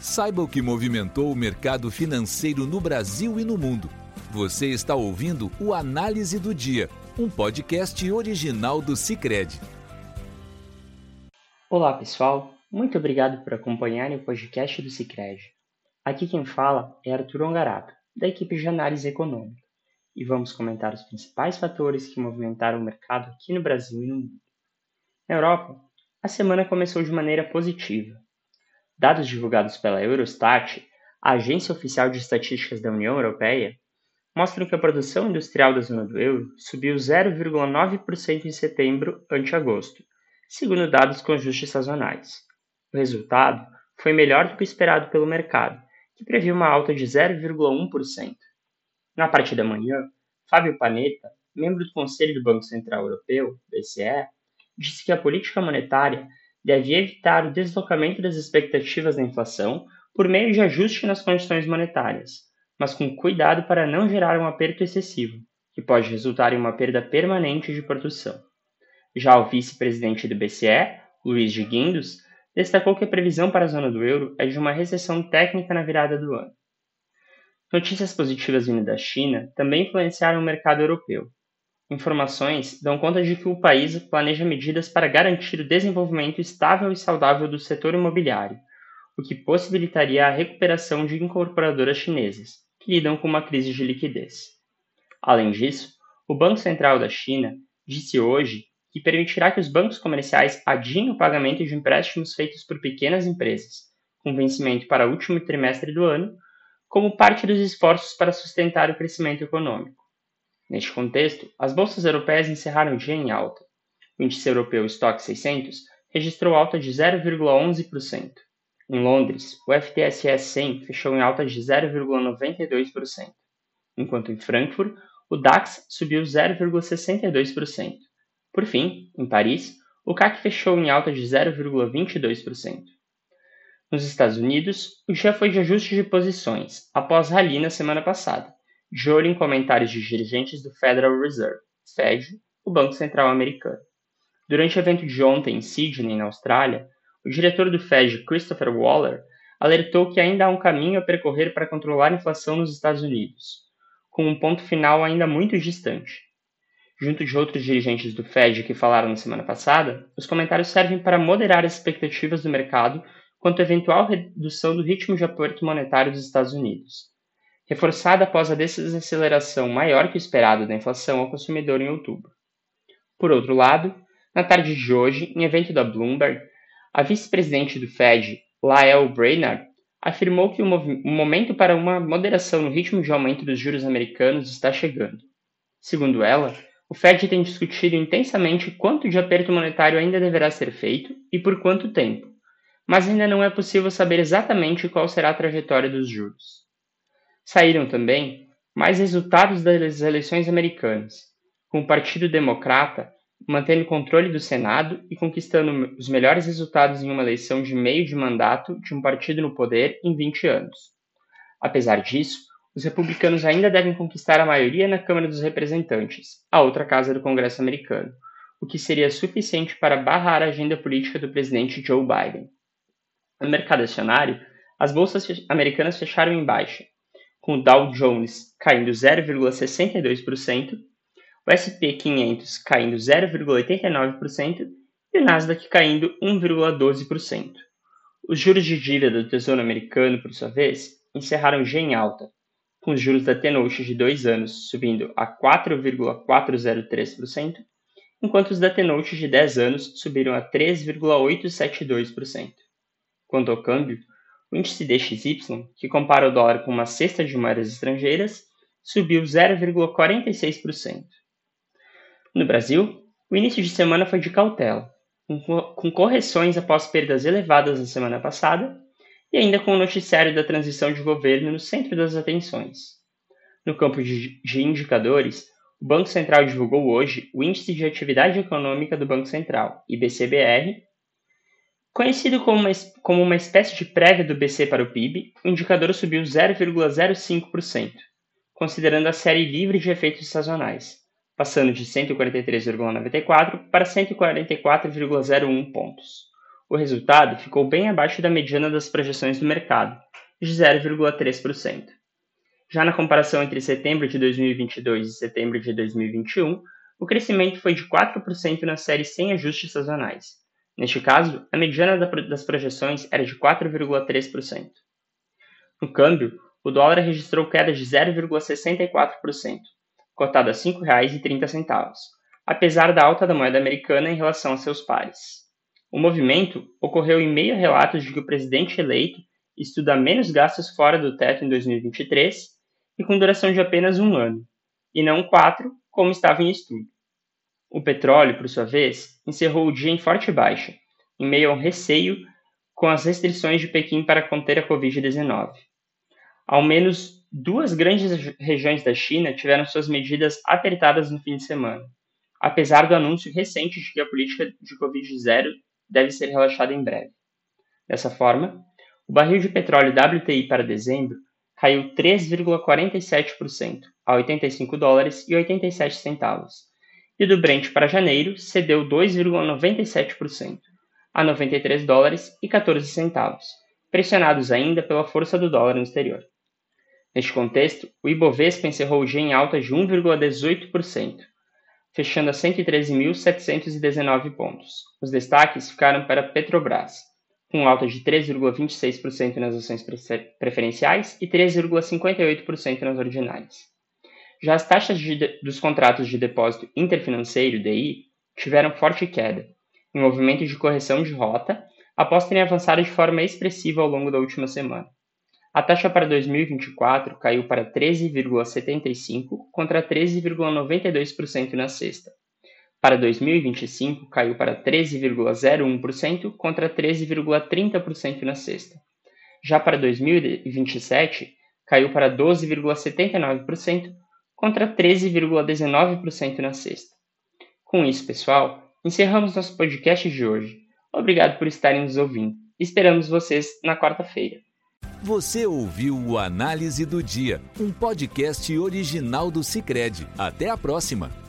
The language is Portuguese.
Saiba o que movimentou o mercado financeiro no Brasil e no mundo. Você está ouvindo o Análise do Dia, um podcast original do Cicred. Olá, pessoal. Muito obrigado por acompanharem o podcast do Cicred. Aqui quem fala é Arthur Ongarato, da equipe de análise econômica, e vamos comentar os principais fatores que movimentaram o mercado aqui no Brasil e no mundo. Na Europa, a semana começou de maneira positiva, Dados divulgados pela Eurostat, a agência oficial de estatísticas da União Europeia, mostram que a produção industrial da zona do euro subiu 0,9% em setembro ante agosto, segundo dados com ajustes sazonais. O resultado foi melhor do que esperado pelo mercado, que previu uma alta de 0,1%. Na parte da manhã, Fábio Panetta, membro do Conselho do Banco Central Europeu, BCE, disse que a política monetária deve evitar o deslocamento das expectativas da inflação por meio de ajuste nas condições monetárias, mas com cuidado para não gerar um aperto excessivo, que pode resultar em uma perda permanente de produção. Já o vice-presidente do BCE, Luiz de Guindos, destacou que a previsão para a zona do euro é de uma recessão técnica na virada do ano. Notícias positivas vindo da China também influenciaram o mercado europeu, Informações dão conta de que o país planeja medidas para garantir o desenvolvimento estável e saudável do setor imobiliário, o que possibilitaria a recuperação de incorporadoras chinesas, que lidam com uma crise de liquidez. Além disso, o Banco Central da China disse hoje que permitirá que os bancos comerciais adiem o pagamento de empréstimos feitos por pequenas empresas, com vencimento para o último trimestre do ano, como parte dos esforços para sustentar o crescimento econômico. Neste contexto, as bolsas europeias encerraram o dia em alta. O índice europeu Stock 600 registrou alta de 0,11%. Em Londres, o FTSE 100 fechou em alta de 0,92%, enquanto em Frankfurt, o DAX subiu 0,62%. Por fim, em Paris, o CAC fechou em alta de 0,22%. Nos Estados Unidos, o dia foi de ajuste de posições, após rally na semana passada, de olho em comentários de dirigentes do Federal Reserve, Fed, o Banco Central Americano. Durante o evento de ontem em Sydney, na Austrália, o diretor do Fed, Christopher Waller, alertou que ainda há um caminho a percorrer para controlar a inflação nos Estados Unidos, com um ponto final ainda muito distante. Junto de outros dirigentes do Fed que falaram na semana passada, os comentários servem para moderar as expectativas do mercado quanto à eventual redução do ritmo de aperto monetário dos Estados Unidos, reforçada após a desaceleração maior que o esperado da inflação ao consumidor em outubro. Por outro lado, na tarde de hoje, em evento da Bloomberg, a vice-presidente do Fed, Lael Brainard, afirmou que o, o momento para uma moderação no ritmo de aumento dos juros americanos está chegando. Segundo ela, o Fed tem discutido intensamente quanto de aperto monetário ainda deverá ser feito e por quanto tempo, mas ainda não é possível saber exatamente qual será a trajetória dos juros. Saíram também mais resultados das eleições americanas, com o Partido Democrata mantendo o controle do Senado e conquistando os melhores resultados em uma eleição de meio de mandato de um partido no poder em 20 anos. Apesar disso, os republicanos ainda devem conquistar a maioria na Câmara dos Representantes, a outra casa do Congresso americano, o que seria suficiente para barrar a agenda política do presidente Joe Biden. No mercado acionário, as bolsas americanas fecharam em baixa, com o Dow Jones caindo 0,62%, o SP 500 caindo 0,89% e o Nasdaq caindo 1,12%. Os juros de dívida do Tesouro Americano, por sua vez, encerraram já em alta, com os juros da T-Note de 2 anos subindo a 4,403%, enquanto os da T-Note de 10 anos subiram a 3,872%. Quanto ao câmbio, o índice DXY, que compara o dólar com uma cesta de moedas estrangeiras, subiu 0,46%. No Brasil, o início de semana foi de cautela, com correções após perdas elevadas na semana passada e ainda com o noticiário da transição de governo no centro das atenções. No campo de, indicadores, o Banco Central divulgou hoje o Índice de Atividade Econômica do Banco Central, IBCBR, Conhecido como uma, como uma espécie de prévia do BC para o PIB, o indicador subiu 0,05%, considerando a série livre de efeitos sazonais, passando de 143,94 para 144,01 pontos. O resultado ficou bem abaixo da mediana das projeções do mercado, de 0,3%. Já na comparação entre setembro de 2022 e setembro de 2021, o crescimento foi de 4% na série sem ajustes sazonais. Neste caso, a mediana das projeções era de 4,3%. No câmbio, o dólar registrou queda de 0,64%, cotado a R$ 5,30, apesar da alta da moeda americana em relação a seus pares. O movimento ocorreu em meio a relatos de que o presidente eleito estuda menos gastos fora do teto em 2023 e com duração de apenas um ano, e não quatro, como estava em estudo. O petróleo, por sua vez, encerrou o dia em forte baixa, em meio ao receio com as restrições de Pequim para conter a Covid-19. Ao menos duas grandes regiões da China tiveram suas medidas apertadas no fim de semana, apesar do anúncio recente de que a política de Covid-0 deve ser relaxada em breve. Dessa forma, o barril de petróleo WTI para dezembro caiu 3,47% a 85 dólares e 87 centavos, e do Brent para janeiro cedeu 2,97% a 93 dólares e 14 centavos, pressionados ainda pela força do dólar no exterior. Neste contexto, o Ibovespa encerrou o dia em alta de 1,18%, fechando a 113.719 pontos. Os destaques ficaram para Petrobras, com alta de 3,26% nas ações preferenciais e 3,58% nas ordinárias. Já as taxas de, dos contratos de depósito interfinanceiro, DI, tiveram forte queda, em movimento de correção de rota, após terem avançado de forma expressiva ao longo da última semana. A taxa para 2024 caiu para 13,75% contra 13,92% na sexta. Para 2025, caiu para 13,01% contra 13,30% na sexta. Já para 2027, caiu para 12,79% contra 13,19% na sexta. Com isso, pessoal, encerramos nosso podcast de hoje. Obrigado por estarem nos ouvindo. Esperamos vocês na quarta-feira. Você ouviu o Análise do Dia, um podcast original do Cicred. Até a próxima!